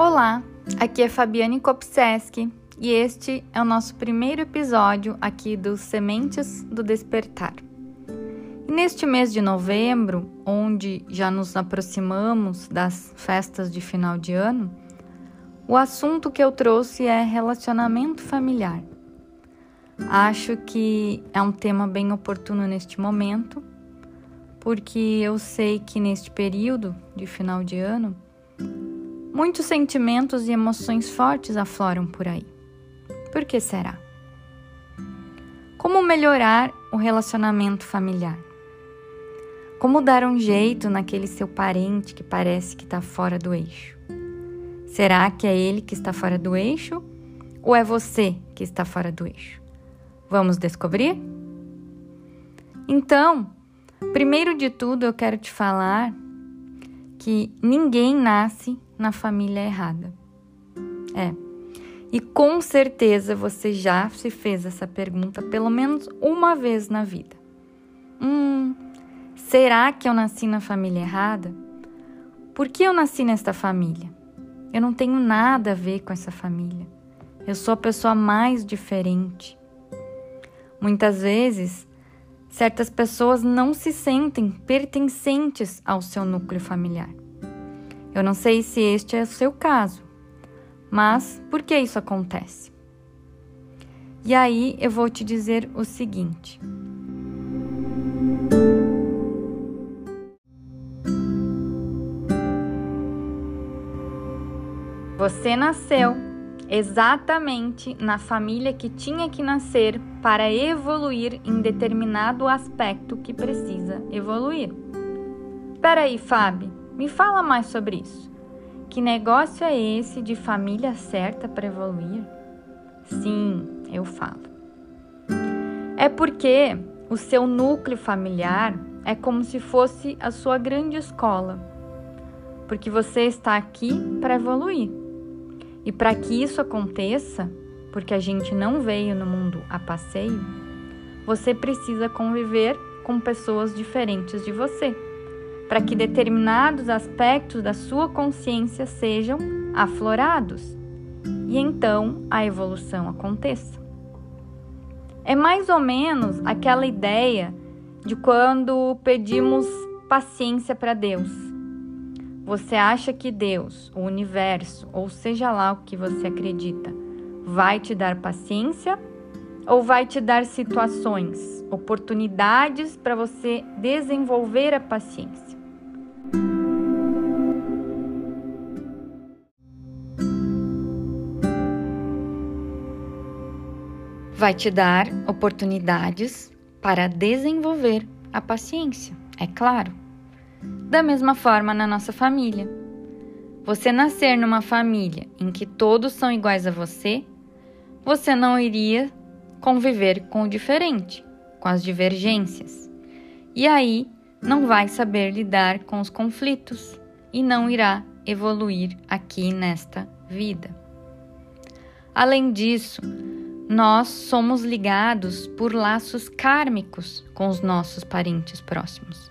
Olá, aqui é Fabiane Kopseski e este é o nosso primeiro episódio aqui do Sementes do Despertar. E neste mês de novembro, onde já nos aproximamos das festas de final de ano, o assunto que eu trouxe é relacionamento familiar. Acho que é um tema bem oportuno neste momento, porque eu sei que neste período de final de ano, Muitos sentimentos e emoções fortes afloram por aí. Por que será? Como melhorar o relacionamento familiar? Como dar um jeito naquele seu parente que parece que está fora do eixo? Será que é ele que está fora do eixo ou é você que está fora do eixo? Vamos descobrir? Então, primeiro de tudo, eu quero te falar que ninguém nasce na família errada. É. E com certeza você já se fez essa pergunta pelo menos uma vez na vida. Hum, será que eu nasci na família errada? Por que eu nasci nesta família? Eu não tenho nada a ver com essa família. Eu sou a pessoa mais diferente. Muitas vezes certas pessoas não se sentem pertencentes ao seu núcleo familiar. Eu não sei se este é o seu caso, mas por que isso acontece? E aí eu vou te dizer o seguinte. Você nasceu exatamente na família que tinha que nascer para evoluir em determinado aspecto que precisa evoluir. Peraí, Fábio, me fala mais sobre isso. Que negócio é esse de família certa para evoluir? Sim, eu falo. É porque o seu núcleo familiar é como se fosse a sua grande escola. Porque você está aqui para evoluir. E para que isso aconteça, porque a gente não veio no mundo a passeio, você precisa conviver com pessoas diferentes de você, para que determinados aspectos da sua consciência sejam aflorados e então a evolução aconteça. É mais ou menos aquela ideia de quando pedimos paciência para Deus você acha que Deus, o universo, ou seja lá o que você acredita, vai te dar paciência ou vai te dar situações, oportunidades para você desenvolver a paciência? Vai te dar oportunidades para desenvolver a paciência, é claro. Da mesma forma na nossa família. Você nascer numa família em que todos são iguais a você, você não iria conviver com o diferente, com as divergências. E aí não vai saber lidar com os conflitos e não irá evoluir aqui nesta vida. Além disso, nós somos ligados por laços kármicos com os nossos parentes próximos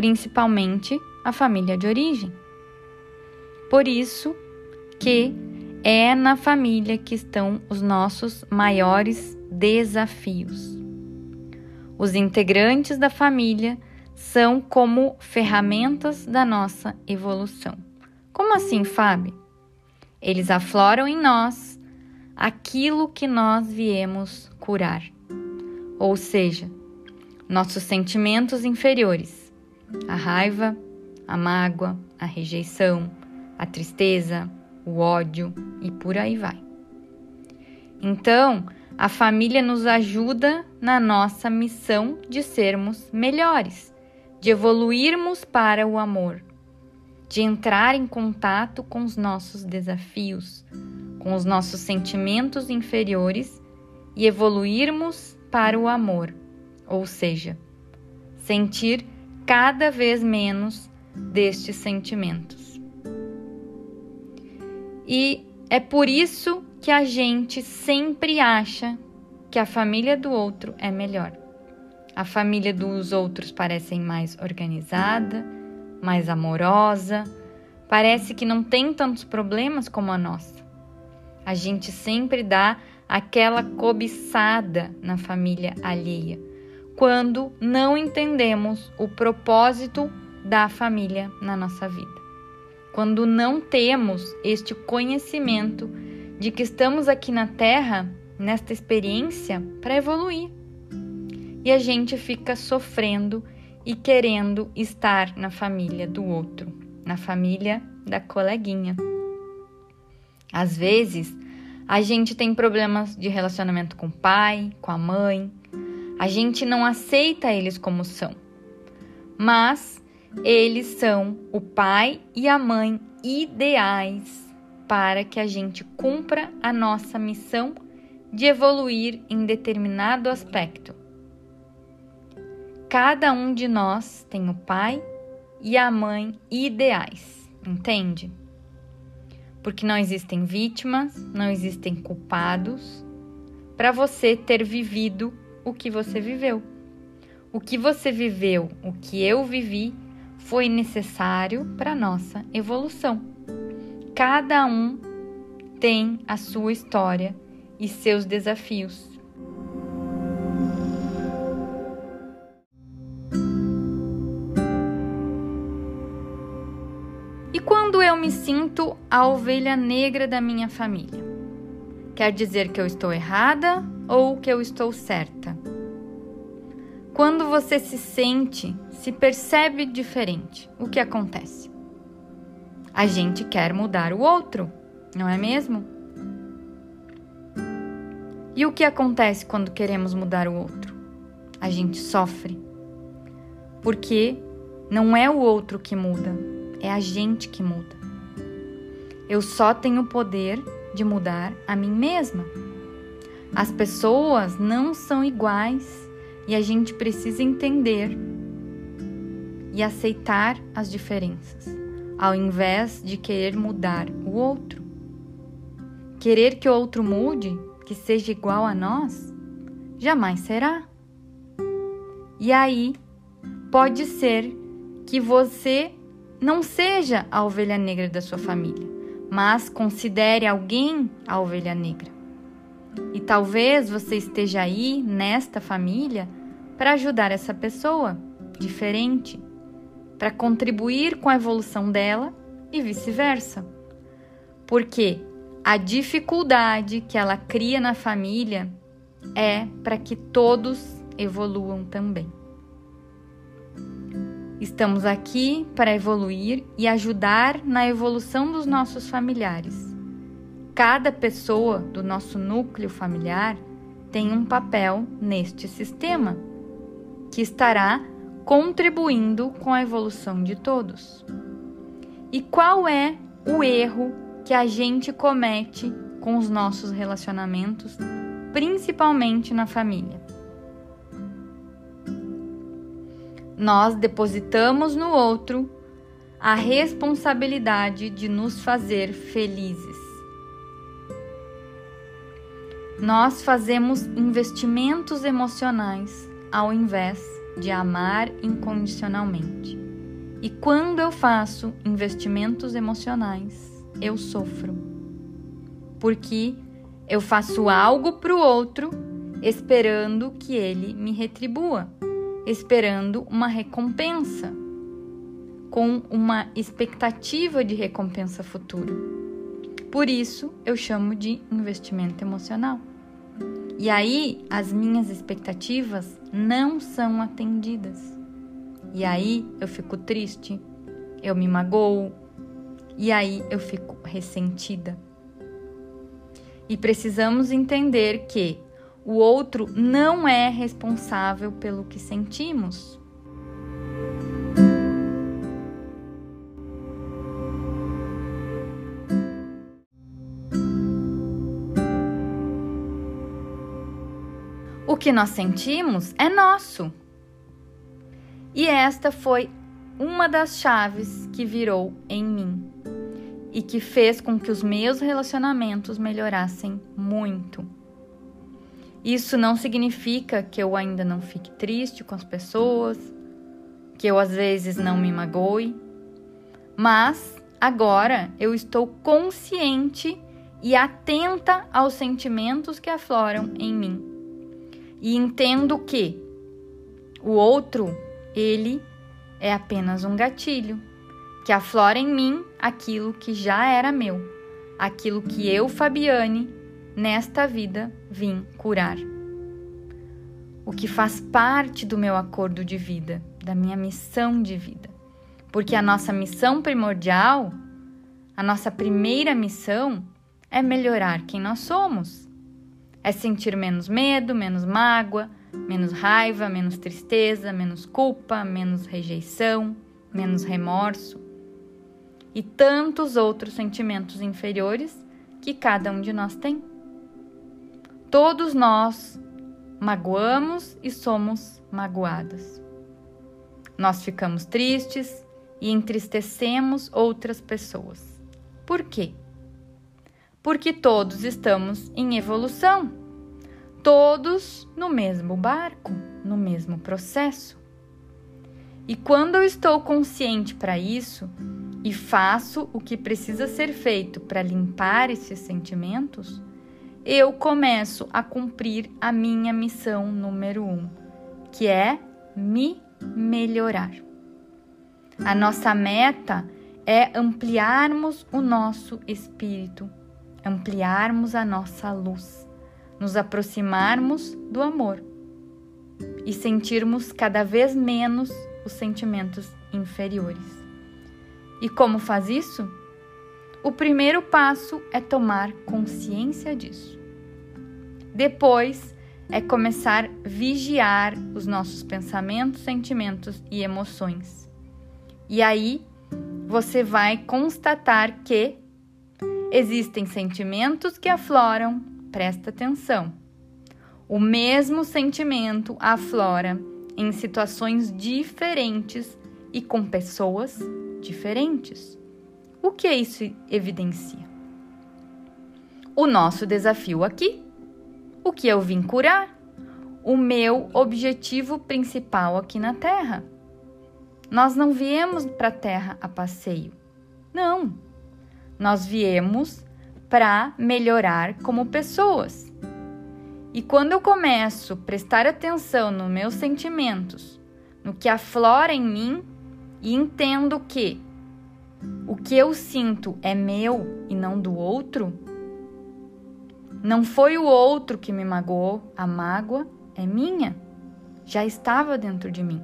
principalmente a família de origem. Por isso que é na família que estão os nossos maiores desafios. Os integrantes da família são como ferramentas da nossa evolução. Como assim, Fábio? Eles afloram em nós aquilo que nós viemos curar, ou seja, nossos sentimentos inferiores a raiva, a mágoa, a rejeição, a tristeza, o ódio e por aí vai. Então, a família nos ajuda na nossa missão de sermos melhores, de evoluirmos para o amor, de entrar em contato com os nossos desafios, com os nossos sentimentos inferiores e evoluirmos para o amor, ou seja, sentir cada vez menos destes sentimentos. E é por isso que a gente sempre acha que a família do outro é melhor. A família dos outros parece mais organizada, mais amorosa, parece que não tem tantos problemas como a nossa. A gente sempre dá aquela cobiçada na família alheia, quando não entendemos o propósito da família na nossa vida. Quando não temos este conhecimento de que estamos aqui na Terra, nesta experiência, para evoluir. E a gente fica sofrendo e querendo estar na família do outro, na família da coleguinha. Às vezes, a gente tem problemas de relacionamento com o pai, com a mãe, a gente não aceita eles como são, mas eles são o pai e a mãe ideais para que a gente cumpra a nossa missão de evoluir em determinado aspecto. Cada um de nós tem o pai e a mãe ideais, entende? Porque não existem vítimas, não existem culpados para você ter vivido o que você viveu. O que você viveu, o que eu vivi, foi necessário para nossa evolução. Cada um tem a sua história e seus desafios. E quando eu me sinto a ovelha negra da minha família? Quer dizer que eu estou errada ou que eu estou certa? Quando você se sente, se percebe diferente, o que acontece? A gente quer mudar o outro, não é mesmo? E o que acontece quando queremos mudar o outro? A gente sofre. Porque não é o outro que muda, é a gente que muda. Eu só tenho o poder de mudar a mim mesma. As pessoas não são iguais e a gente precisa entender e aceitar as diferenças, ao invés de querer mudar o outro. Querer que o outro mude, que seja igual a nós, jamais será. E aí, pode ser que você não seja a ovelha negra da sua família, mas considere alguém a ovelha negra. E talvez você esteja aí nesta família para ajudar essa pessoa diferente, para contribuir com a evolução dela e vice-versa. Porque a dificuldade que ela cria na família é para que todos evoluam também. Estamos aqui para evoluir e ajudar na evolução dos nossos familiares. Cada pessoa do nosso núcleo familiar tem um papel neste sistema que estará contribuindo com a evolução de todos. E qual é o erro que a gente comete com os nossos relacionamentos, principalmente na família? Nós depositamos no outro a responsabilidade de nos fazer felizes. Nós fazemos investimentos emocionais ao invés de amar incondicionalmente. E quando eu faço investimentos emocionais, eu sofro. Porque eu faço algo para o outro esperando que ele me retribua, esperando uma recompensa, com uma expectativa de recompensa futura. Por isso eu chamo de investimento emocional. E aí as minhas expectativas não são atendidas. E aí eu fico triste, eu me magoo, e aí eu fico ressentida. E precisamos entender que o outro não é responsável pelo que sentimos. Que nós sentimos é nosso. E esta foi uma das chaves que virou em mim e que fez com que os meus relacionamentos melhorassem muito. Isso não significa que eu ainda não fique triste com as pessoas, que eu às vezes não me magoe, mas Agora eu estou consciente e atenta aos sentimentos que afloram em mim. E entendo que o outro, ele é apenas um gatilho que aflora em mim aquilo que já era meu, aquilo que eu, Fabiane, nesta vida vim curar. O que faz parte do meu acordo de vida, da minha missão de vida. Porque a nossa missão primordial, a nossa primeira missão é melhorar quem nós somos. É sentir menos medo, menos mágoa, menos raiva, menos tristeza, menos culpa, menos rejeição, menos remorso e tantos outros sentimentos inferiores que cada um de nós tem. Todos nós magoamos e somos magoados. Nós ficamos tristes e entristecemos outras pessoas. Por quê? Porque todos estamos em evolução, todos no mesmo barco, no mesmo processo. E quando eu estou consciente para isso e faço o que precisa ser feito para limpar esses sentimentos, eu começo a cumprir a minha missão número um, que é me melhorar. A nossa meta é ampliarmos o nosso espírito, ampliarmos a nossa luz, nos aproximarmos do amor e sentirmos cada vez menos os sentimentos inferiores. E como faz isso? O primeiro passo é tomar consciência disso. Depois é começar a vigiar os nossos pensamentos, sentimentos e emoções. E aí você vai constatar que existem sentimentos que afloram, presta atenção. O mesmo sentimento aflora em situações diferentes e com pessoas diferentes. O que isso evidencia? O nosso desafio aqui, o que eu vim curar, o meu objetivo principal aqui na Terra. Nós não viemos para a Terra a passeio. Não. Nós viemos para melhorar como pessoas. E quando eu começo a prestar atenção nos meus sentimentos, no que aflora em mim, e entendo que o que eu sinto é meu e não do outro, não foi o outro que me magoou, a mágoa é minha, já estava dentro de mim.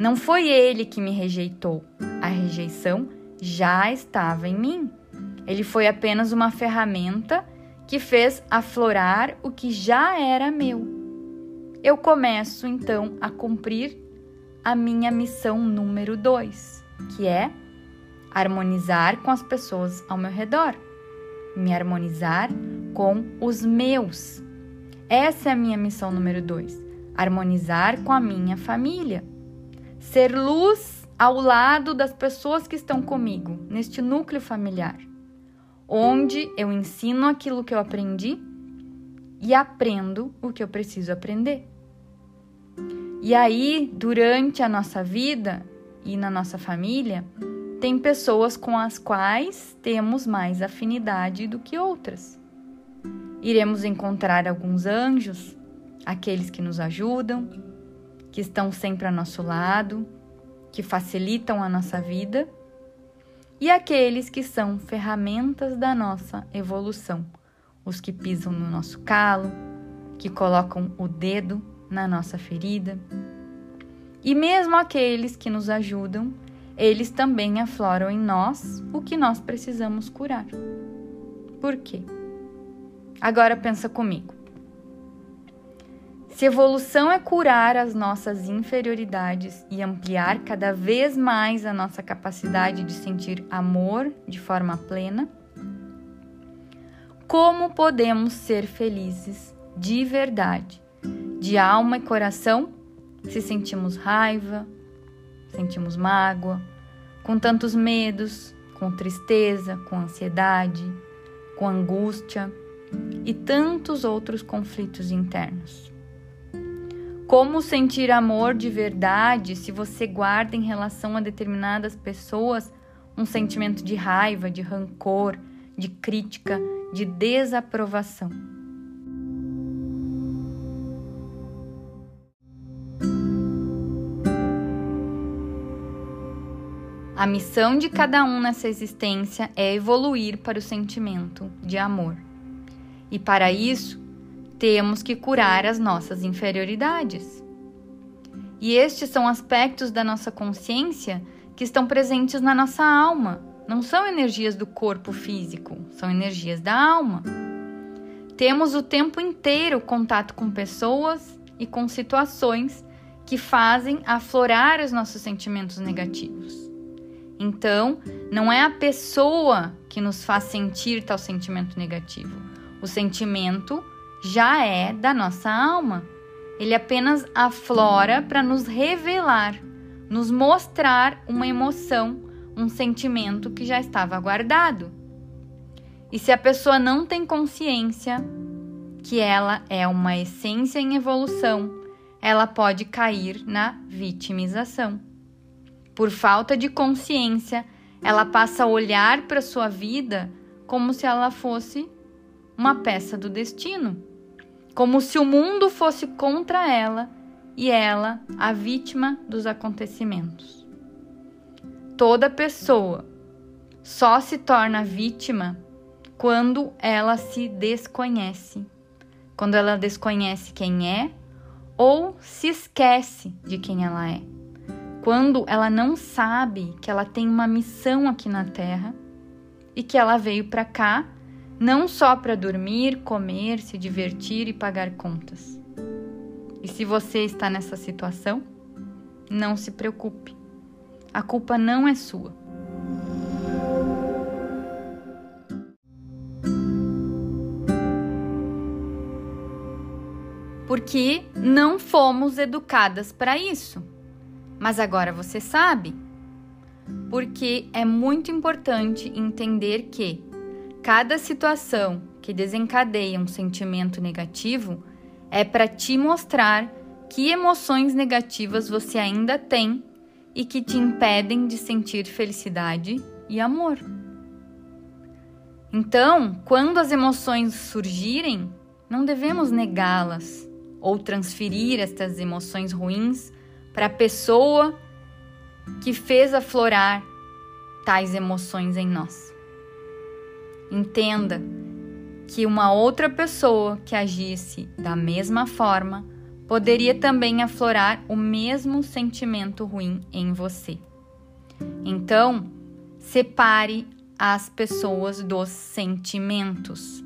Não foi ele que me rejeitou, a rejeição já estava em mim. Ele foi apenas uma ferramenta que fez aflorar o que já era meu. Eu começo então a cumprir a minha missão número dois, que é harmonizar com as pessoas ao meu redor, me harmonizar com os meus. Essa é a minha missão número dois: harmonizar com a minha família, ser luz ao lado das pessoas que estão comigo, neste núcleo familiar, onde eu ensino aquilo que eu aprendi e aprendo o que eu preciso aprender. E aí, durante a nossa vida e na nossa família, tem pessoas com as quais temos mais afinidade do que outras. Iremos encontrar alguns anjos, aqueles que nos ajudam, que estão sempre ao nosso lado, que facilitam a nossa vida, e aqueles que são ferramentas da nossa evolução, os que pisam no nosso calo, que colocam o dedo na nossa ferida. E mesmo aqueles que nos ajudam, eles também afloram em nós o que nós precisamos curar. Por quê? Agora pensa comigo. Se evolução é curar as nossas inferioridades e ampliar cada vez mais a nossa capacidade de sentir amor de forma plena, como podemos ser felizes de verdade de alma e coração se sentimos raiva, sentimos mágoa, com tantos medos, com tristeza, com ansiedade, com angústia e tantos outros conflitos internos. Como sentir amor de verdade se você guarda em relação a determinadas pessoas um sentimento de raiva, de rancor, de crítica, de desaprovação. A missão de cada um nessa existência é evoluir para o sentimento de amor. E para isso, temos que curar as nossas inferioridades. E estes são aspectos da nossa consciência que estão presentes na nossa alma. Não são energias do corpo físico, são energias da alma. Temos o tempo inteiro contato com pessoas e com situações que fazem aflorar os nossos sentimentos negativos. Então, não é a pessoa que nos faz sentir tal sentimento negativo. O sentimento já é da nossa alma. Ele apenas aflora para nos revelar, nos mostrar uma emoção, um sentimento que já estava guardado. E se a pessoa não tem consciência que ela é uma essência em evolução, ela pode cair na vitimização. Por falta de consciência, ela passa a olhar para sua vida como se ela fosse uma peça do destino, como se o mundo fosse contra ela e ela a vítima dos acontecimentos. Toda pessoa só se torna vítima quando ela se desconhece, quando ela desconhece quem é ou se esquece de quem ela é quando ela não sabe que ela tem uma missão aqui na Terra e que ela veio para cá não só para dormir, comer, se divertir e pagar contas. E se você está nessa situação, não se preocupe. A culpa não é sua. Porque não fomos educadas para isso. Mas agora você sabe. Porque é muito importante entender que cada situação que desencadeia um sentimento negativo é para te mostrar que emoções negativas você ainda tem e que te impedem de sentir felicidade e amor. Então, quando as emoções surgirem, não devemos negá-las ou transferir estas emoções ruins para a pessoa que fez aflorar tais emoções em nós. Entenda que uma outra pessoa que agisse da mesma forma poderia também aflorar o mesmo sentimento ruim em você. Então, separe as pessoas dos sentimentos.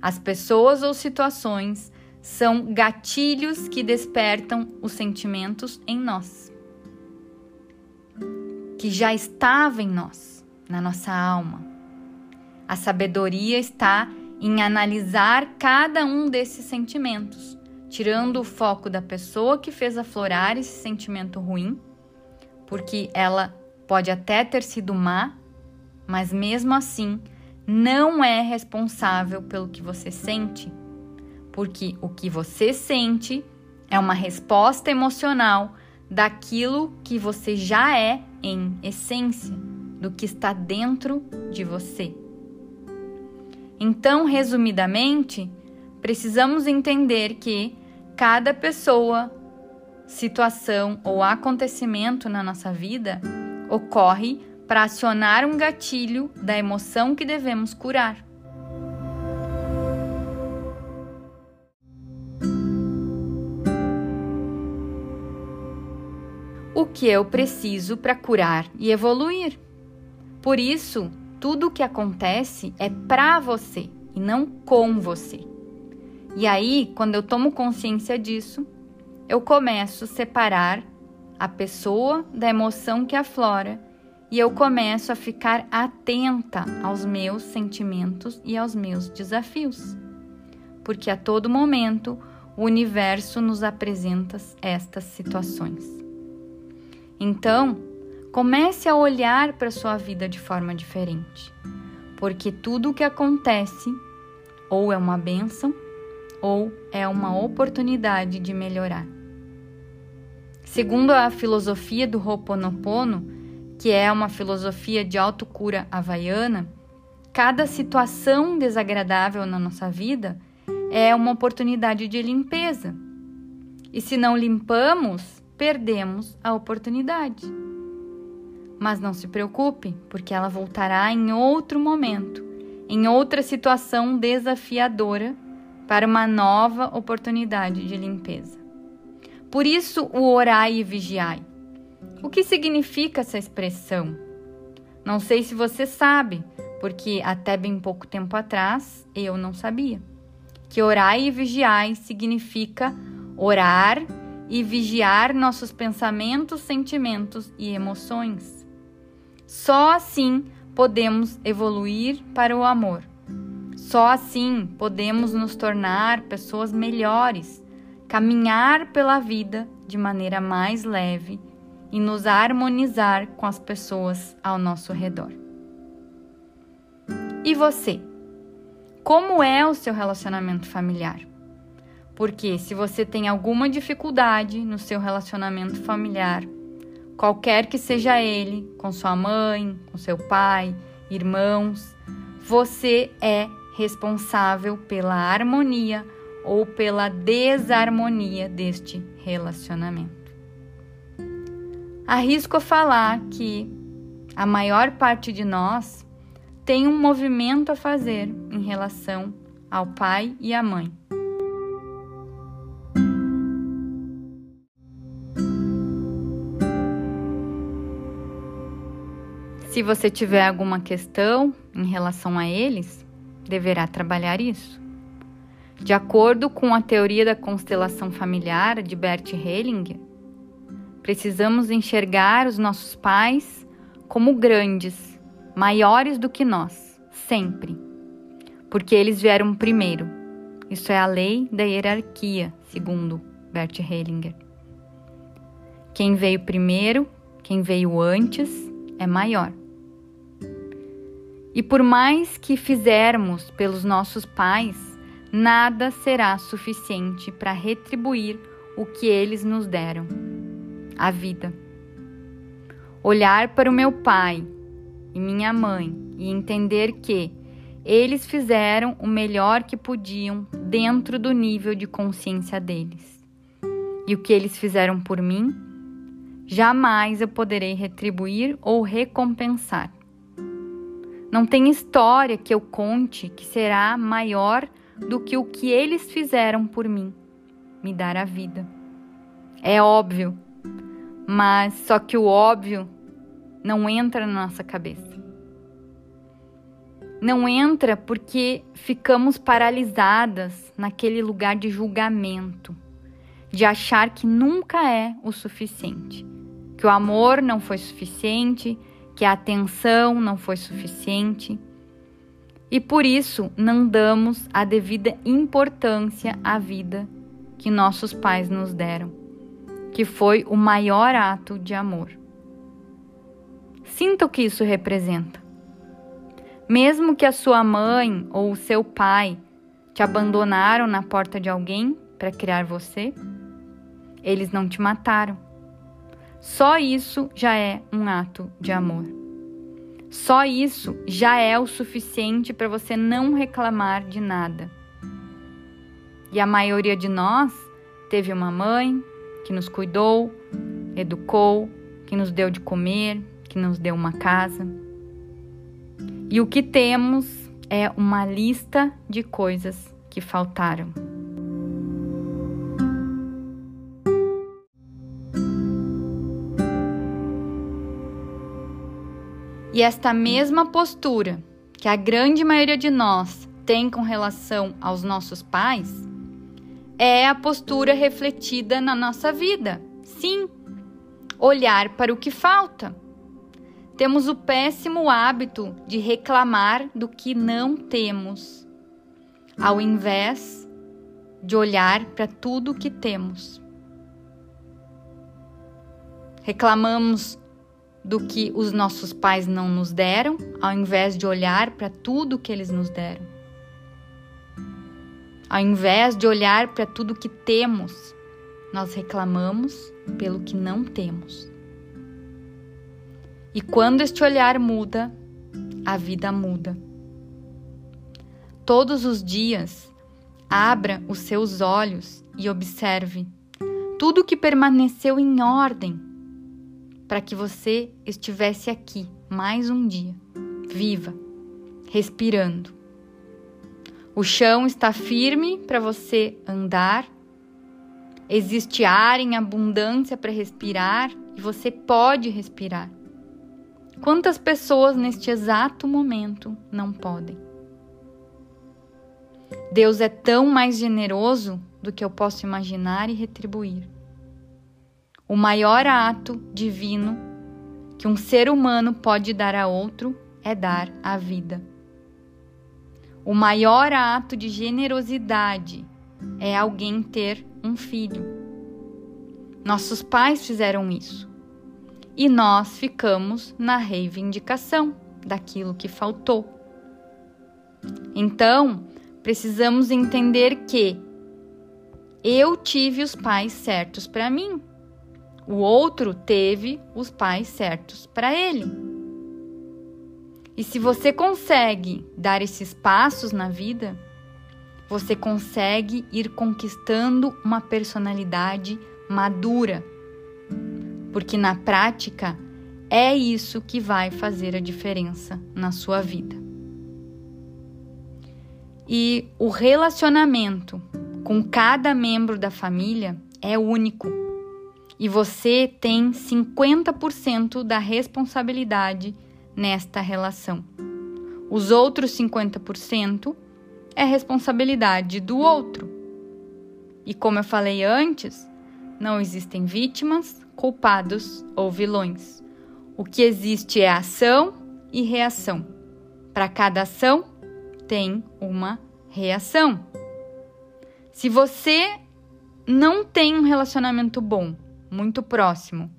As pessoas ou situações são gatilhos que despertam os sentimentos em nós, que já estava em nós, na nossa alma. A sabedoria está em analisar cada um desses sentimentos, tirando o foco da pessoa que fez aflorar esse sentimento ruim, porque ela pode até ter sido má, mas mesmo assim não é responsável pelo que você sente porque o que você sente é uma resposta emocional daquilo que você já é em essência, do que está dentro de você. Então, resumidamente, precisamos entender que cada pessoa, situação ou acontecimento na nossa vida ocorre para acionar um gatilho da emoção que devemos curar. o que eu preciso para curar e evoluir. Por isso, tudo o que acontece é para você e não com você. E aí, quando eu tomo consciência disso, eu começo a separar a pessoa da emoção que aflora e eu começo a ficar atenta aos meus sentimentos e aos meus desafios. Porque a todo momento o universo nos apresenta estas situações. Então, comece a olhar para sua vida de forma diferente, porque tudo o que acontece ou é uma benção ou é uma oportunidade de melhorar. Segundo a filosofia do Ho'oponopono, que é uma filosofia de autocura havaiana, cada situação desagradável na nossa vida é uma oportunidade de limpeza. E se não limpamos, perdemos a oportunidade. Mas não se preocupe, porque ela voltará em outro momento, em outra situação desafiadora para uma nova oportunidade de limpeza. Por isso, o orai e vigiai. O que significa essa expressão? Não sei se você sabe, porque até bem pouco tempo atrás eu não sabia. Que orai e vigiai significa orar e vigiar nossos pensamentos, sentimentos e emoções. Só assim podemos evoluir para o amor. Só assim podemos nos tornar pessoas melhores, caminhar pela vida de maneira mais leve e nos harmonizar com as pessoas ao nosso redor. E você? Como é o seu relacionamento familiar? Porque se você tem alguma dificuldade no seu relacionamento familiar, qualquer que seja ele, com sua mãe, com seu pai, irmãos, você é responsável pela harmonia ou pela desarmonia deste relacionamento. Arrisco falar que a maior parte de nós tem um movimento a fazer em relação ao pai e à mãe. Se você tiver alguma questão em relação a eles, deverá trabalhar isso. De acordo com a teoria da constelação familiar de Bert Hellinger, precisamos enxergar os nossos pais como grandes, maiores do que nós, sempre, porque eles vieram primeiro. Isso é a lei da hierarquia, segundo Bert Hellinger. Quem veio primeiro, quem veio antes, é maior. E por mais que fizermos pelos nossos pais, nada será suficiente para retribuir o que eles nos deram a vida. Olhar para o meu pai e minha mãe e entender que eles fizeram o melhor que podiam dentro do nível de consciência deles. E o que eles fizeram por mim, jamais eu poderei retribuir ou recompensar. Não tem história que eu conte que será maior do que o que eles fizeram por mim me dar a vida. É óbvio, mas só que o óbvio não entra na nossa cabeça. Não entra porque ficamos paralisadas naquele lugar de julgamento, de achar que nunca é o suficiente, que o amor não foi suficiente, que a atenção não foi suficiente e por isso não damos a devida importância à vida que nossos pais nos deram, que foi o maior ato de amor. Sinta o que isso representa. Mesmo que a sua mãe ou o seu pai te abandonaram na porta de alguém para criar você, eles não te mataram só isso já é um ato de amor. Só isso já é o suficiente para você não reclamar de nada. E a maioria de nós teve uma mãe que nos cuidou, educou, que nos deu de comer, que nos deu uma casa. E o que temos é uma lista de coisas que faltaram. E esta mesma postura que a grande maioria de nós tem com relação aos nossos pais é a postura refletida na nossa vida. Sim, olhar para o que falta. Temos o péssimo hábito de reclamar do que não temos, ao invés de olhar para tudo o que temos. Reclamamos do que os nossos pais não nos deram, ao invés de olhar para tudo que eles nos deram. Ao invés de olhar para tudo que temos, nós reclamamos pelo que não temos. E quando este olhar muda, a vida muda. Todos os dias, abra os seus olhos e observe tudo que permaneceu em ordem para que você estivesse aqui mais um dia, viva, respirando. O chão está firme para você andar, existe ar em abundância para respirar e você pode respirar. Quantas pessoas neste exato momento não podem? Deus é tão mais generoso do que eu posso imaginar e retribuir. O maior ato divino que um ser humano pode dar a outro é dar a vida. O maior ato de generosidade é alguém ter um filho. Nossos pais fizeram isso e nós ficamos na reivindicação daquilo que faltou. Então, precisamos entender que eu tive os pais certos para mim, o outro teve os pais certos para ele. E se você consegue dar esses passos na vida, você consegue ir conquistando uma personalidade madura porque na prática é isso que vai fazer a diferença na sua vida. E o relacionamento com cada membro da família é único. E você tem 50% da responsabilidade nesta relação. Os outros 50% é responsabilidade do outro. E como eu falei antes, não existem vítimas, culpados ou vilões. O que existe é ação e reação. Para cada ação, tem uma reação. Se você não tem um relacionamento bom, muito próximo,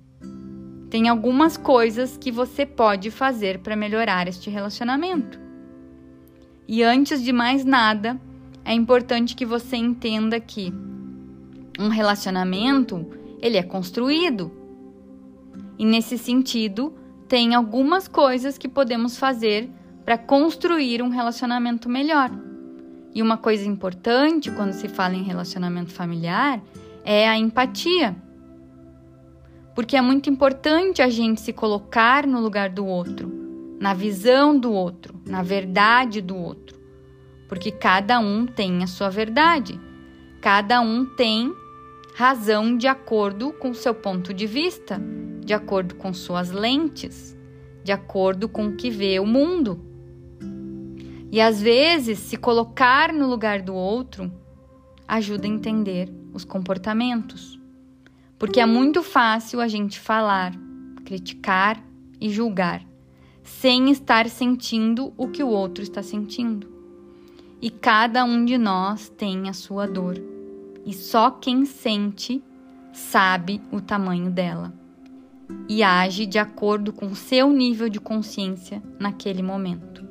tem algumas coisas que você pode fazer para melhorar este relacionamento. E antes de mais nada, é importante que você entenda que um relacionamento ele é construído. E nesse sentido, tem algumas coisas que podemos fazer para construir um relacionamento melhor. E uma coisa importante quando se fala em relacionamento familiar é a empatia. Porque é muito importante a gente se colocar no lugar do outro, na visão do outro, na verdade do outro. Porque cada um tem a sua verdade, cada um tem razão de acordo com seu ponto de vista, de acordo com suas lentes, de acordo com o que vê o mundo. E às vezes, se colocar no lugar do outro ajuda a entender os comportamentos. Porque é muito fácil a gente falar, criticar e julgar, sem estar sentindo o que o outro está sentindo. E cada um de nós tem a sua dor e só quem sente sabe o tamanho dela e age de acordo com seu nível de consciência naquele momento.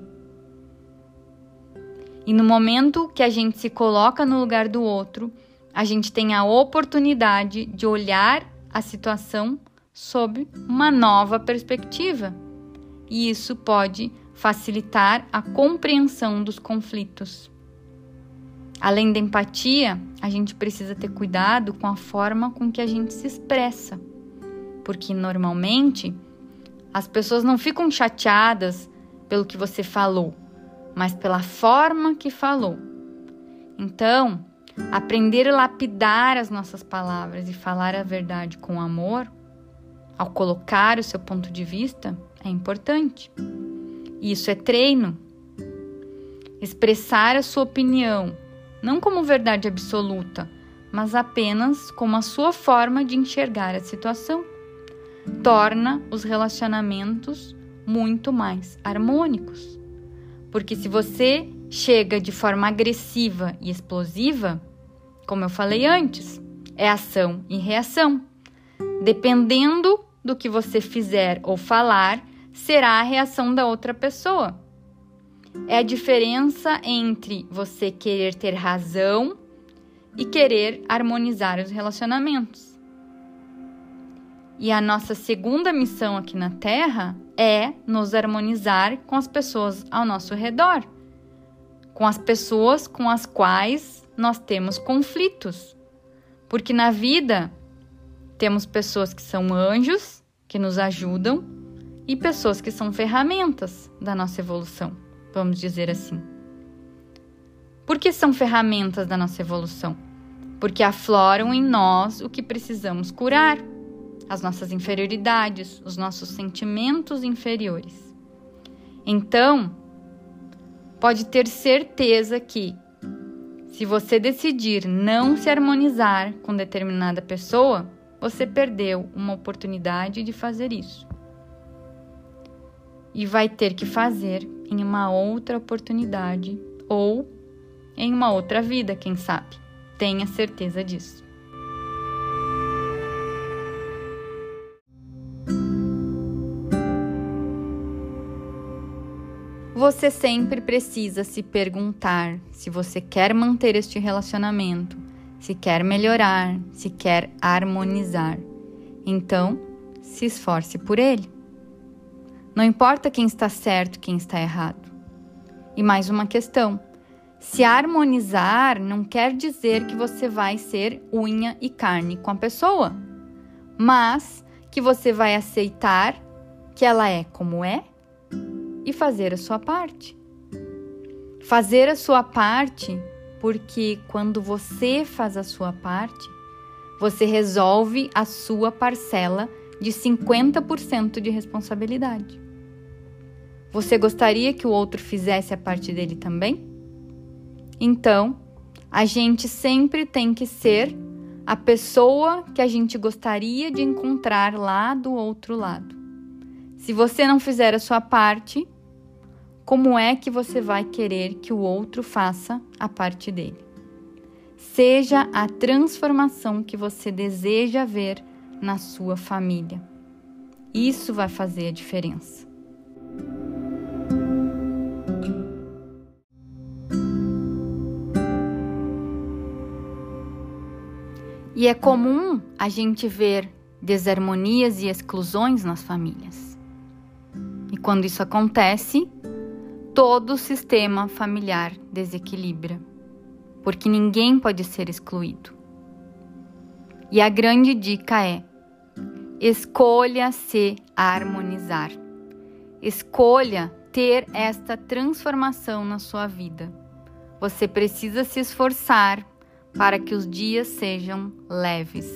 E no momento que a gente se coloca no lugar do outro, a gente tem a oportunidade de olhar a situação sob uma nova perspectiva. E isso pode facilitar a compreensão dos conflitos. Além da empatia, a gente precisa ter cuidado com a forma com que a gente se expressa, porque normalmente as pessoas não ficam chateadas pelo que você falou, mas pela forma que falou. Então, aprender a lapidar as nossas palavras e falar a verdade com amor, ao colocar o seu ponto de vista, é importante. Isso é treino. Expressar a sua opinião não como verdade absoluta, mas apenas como a sua forma de enxergar a situação. Torna os relacionamentos muito mais harmônicos. Porque se você chega de forma agressiva e explosiva, como eu falei antes, é ação e reação. Dependendo do que você fizer ou falar, será a reação da outra pessoa é a diferença entre você querer ter razão e querer harmonizar os relacionamentos. E a nossa segunda missão aqui na Terra é nos harmonizar com as pessoas ao nosso redor, com as pessoas com as quais nós temos conflitos. Porque na vida temos pessoas que são anjos, que nos ajudam, e pessoas que são ferramentas da nossa evolução, vamos dizer assim. Por que são ferramentas da nossa evolução? Porque afloram em nós o que precisamos curar as nossas inferioridades, os nossos sentimentos inferiores. Então, pode ter certeza que, se você decidir não se harmonizar com determinada pessoa, você perdeu uma oportunidade de fazer isso. E vai ter que fazer em uma outra oportunidade ou em uma outra vida, quem sabe. Tenha certeza disso. Você sempre precisa se perguntar se você quer manter este relacionamento, se quer melhorar, se quer harmonizar. Então, se esforce por ele. Não importa quem está certo, quem está errado. E mais uma questão: se harmonizar não quer dizer que você vai ser unha e carne com a pessoa, mas que você vai aceitar que ela é como é e fazer a sua parte. Fazer a sua parte, porque quando você faz a sua parte, você resolve a sua parcela de 50% de responsabilidade. Você gostaria que o outro fizesse a parte dele também? Então, a gente sempre tem que ser a pessoa que a gente gostaria de encontrar lá do outro lado. Se você não fizer a sua parte, como é que você vai querer que o outro faça a parte dele? Seja a transformação que você deseja ver na sua família. Isso vai fazer a diferença. E é comum a gente ver desarmonias e exclusões nas famílias. Quando isso acontece, todo o sistema familiar desequilibra, porque ninguém pode ser excluído. E a grande dica é: escolha se harmonizar. Escolha ter esta transformação na sua vida. Você precisa se esforçar para que os dias sejam leves.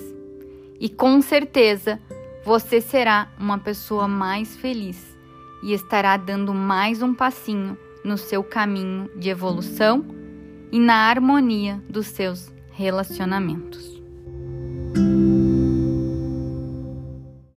E com certeza você será uma pessoa mais feliz e estará dando mais um passinho no seu caminho de evolução e na harmonia dos seus relacionamentos.